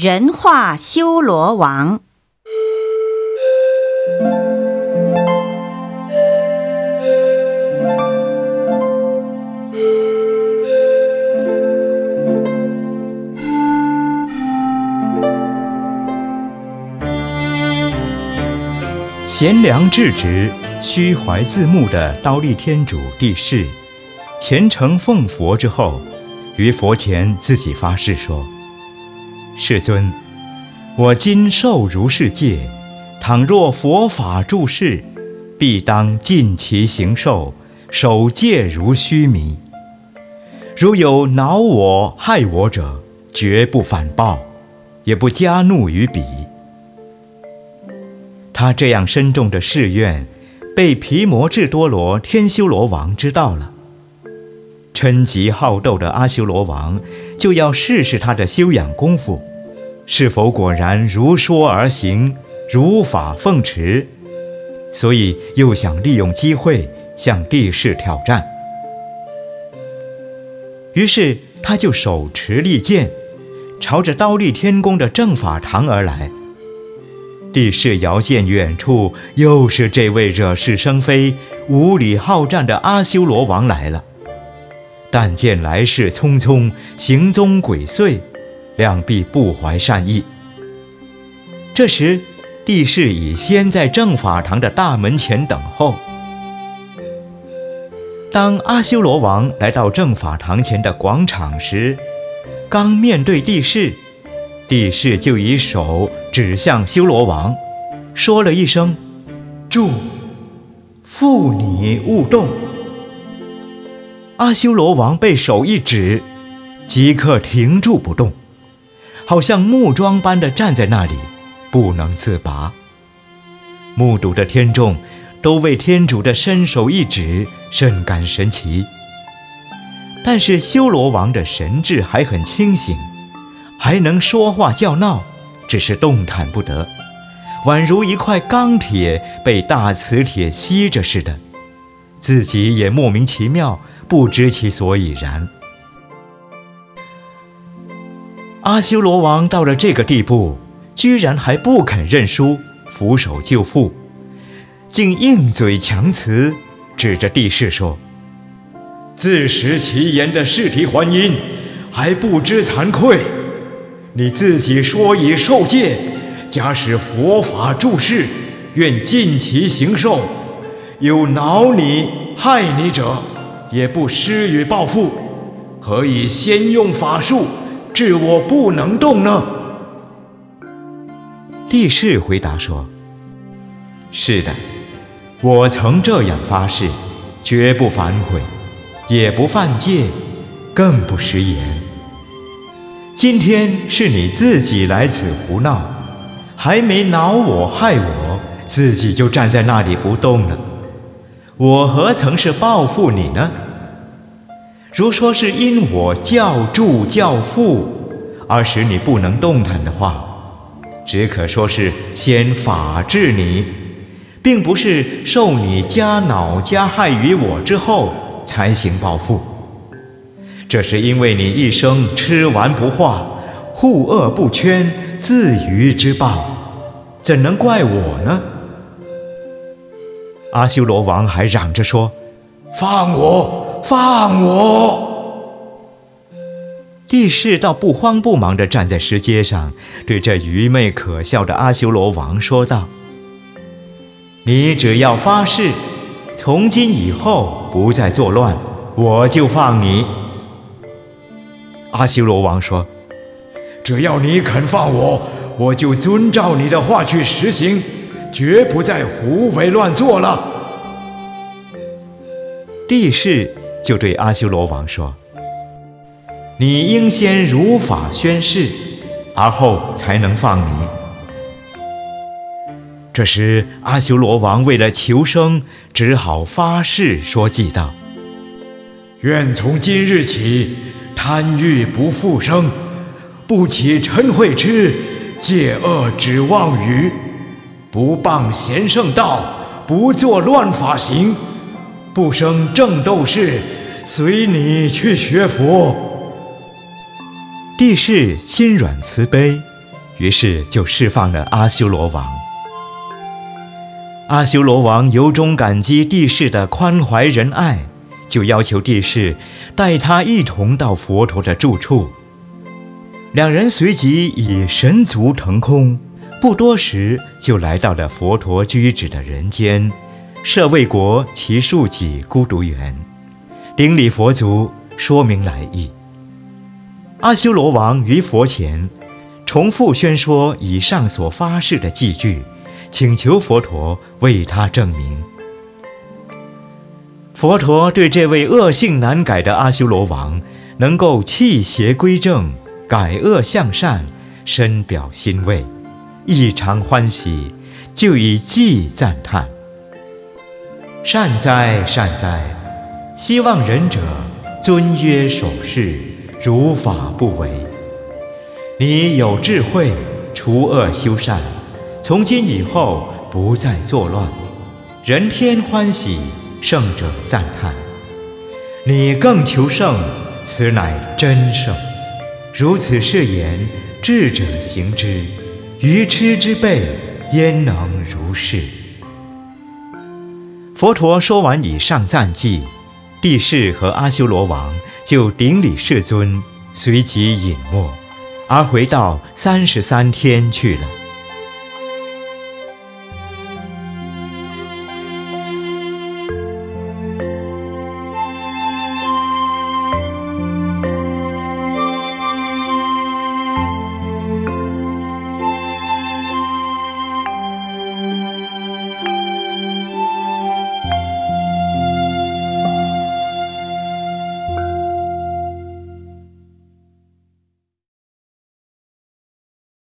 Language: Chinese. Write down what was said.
人化修罗王。贤良正直、虚怀自牧的刀立天主帝释，虔诚奉佛之后，于佛前自己发誓说：“世尊，我今受如是戒，倘若佛法住世，必当尽其行受，守戒如须弥。如有恼我、害我者，绝不反报，也不加怒于彼。”他这样深重的誓愿，被毗摩智多罗天修罗王知道了。嗔急好斗的阿修罗王就要试试他的修养功夫，是否果然如说而行，如法奉持，所以又想利用机会向帝释挑战。于是他就手持利剑，朝着刀立天宫的正法堂而来。帝释遥见远处，又是这位惹是生非、无理好战的阿修罗王来了。但见来势匆匆，行踪鬼祟，两臂不怀善意。这时，帝释已先在正法堂的大门前等候。当阿修罗王来到正法堂前的广场时，刚面对帝释。帝释就以手指向修罗王，说了一声：“住，负你勿动。”阿修罗王被手一指，即刻停住不动，好像木桩般的站在那里，不能自拔。目睹的天众都为天主的伸手一指甚感神奇，但是修罗王的神智还很清醒。还能说话叫闹，只是动弹不得，宛如一块钢铁被大磁铁吸着似的，自己也莫名其妙，不知其所以然。阿修罗王到了这个地步，居然还不肯认输，俯首就缚，竟硬嘴强词，指着帝释说：“自食其言的试题还音，还不知惭愧。”你自己说已受戒，假使佛法注释，愿尽其行受；有恼你、害你者，也不施予报复。何以先用法术，是我不能动呢？帝释回答说：“是的，我曾这样发誓，绝不反悔，也不犯戒，更不食言。”今天是你自己来此胡闹，还没恼我害我，自己就站在那里不动了。我何曾是报复你呢？如说是因我教助教父而使你不能动弹的话，只可说是先法治你，并不是受你加恼加害于我之后才行报复。这是因为你一生吃完不化，护恶不圈，自愚之报，怎能怪我呢？阿修罗王还嚷着说：“放我，放我！”帝释倒不慌不忙地站在石阶上，对这愚昧可笑的阿修罗王说道：“你只要发誓，从今以后不再作乱，我就放你。”阿修罗王说：“只要你肯放我，我就遵照你的话去实行，绝不再胡为乱作了。”帝释就对阿修罗王说：“你应先如法宣誓，而后才能放你。”这时，阿修罗王为了求生，只好发誓说：“祭道，愿从今日起。”贪欲不复生，不起嗔恚痴，戒恶止妄语，不谤贤圣道，不作乱法行，不生正斗士，随你去学佛。帝释心软慈悲，于是就释放了阿修罗王。阿修罗王由衷感激帝释的宽怀仁爱，就要求帝释带他一同到佛陀的住处。两人随即以神足腾空，不多时就来到了佛陀居止的人间——舍卫国其树给孤独园，顶礼佛足，说明来意。阿修罗王于佛前重复宣说以上所发誓的祭句。请求佛陀为他证明。佛陀对这位恶性难改的阿修罗王能够弃邪归正、改恶向善，深表欣慰，异常欢喜，就以偈赞叹：“善哉善哉！希望仁者尊曰守事，如法不为。你有智慧，除恶修善。”从今以后不再作乱，人天欢喜，圣者赞叹。你更求胜，此乃真胜。如此誓言，智者行之，愚痴之辈焉能如是？佛陀说完以上赞记，帝释和阿修罗王就顶礼世尊，随即隐没，而回到三十三天去了。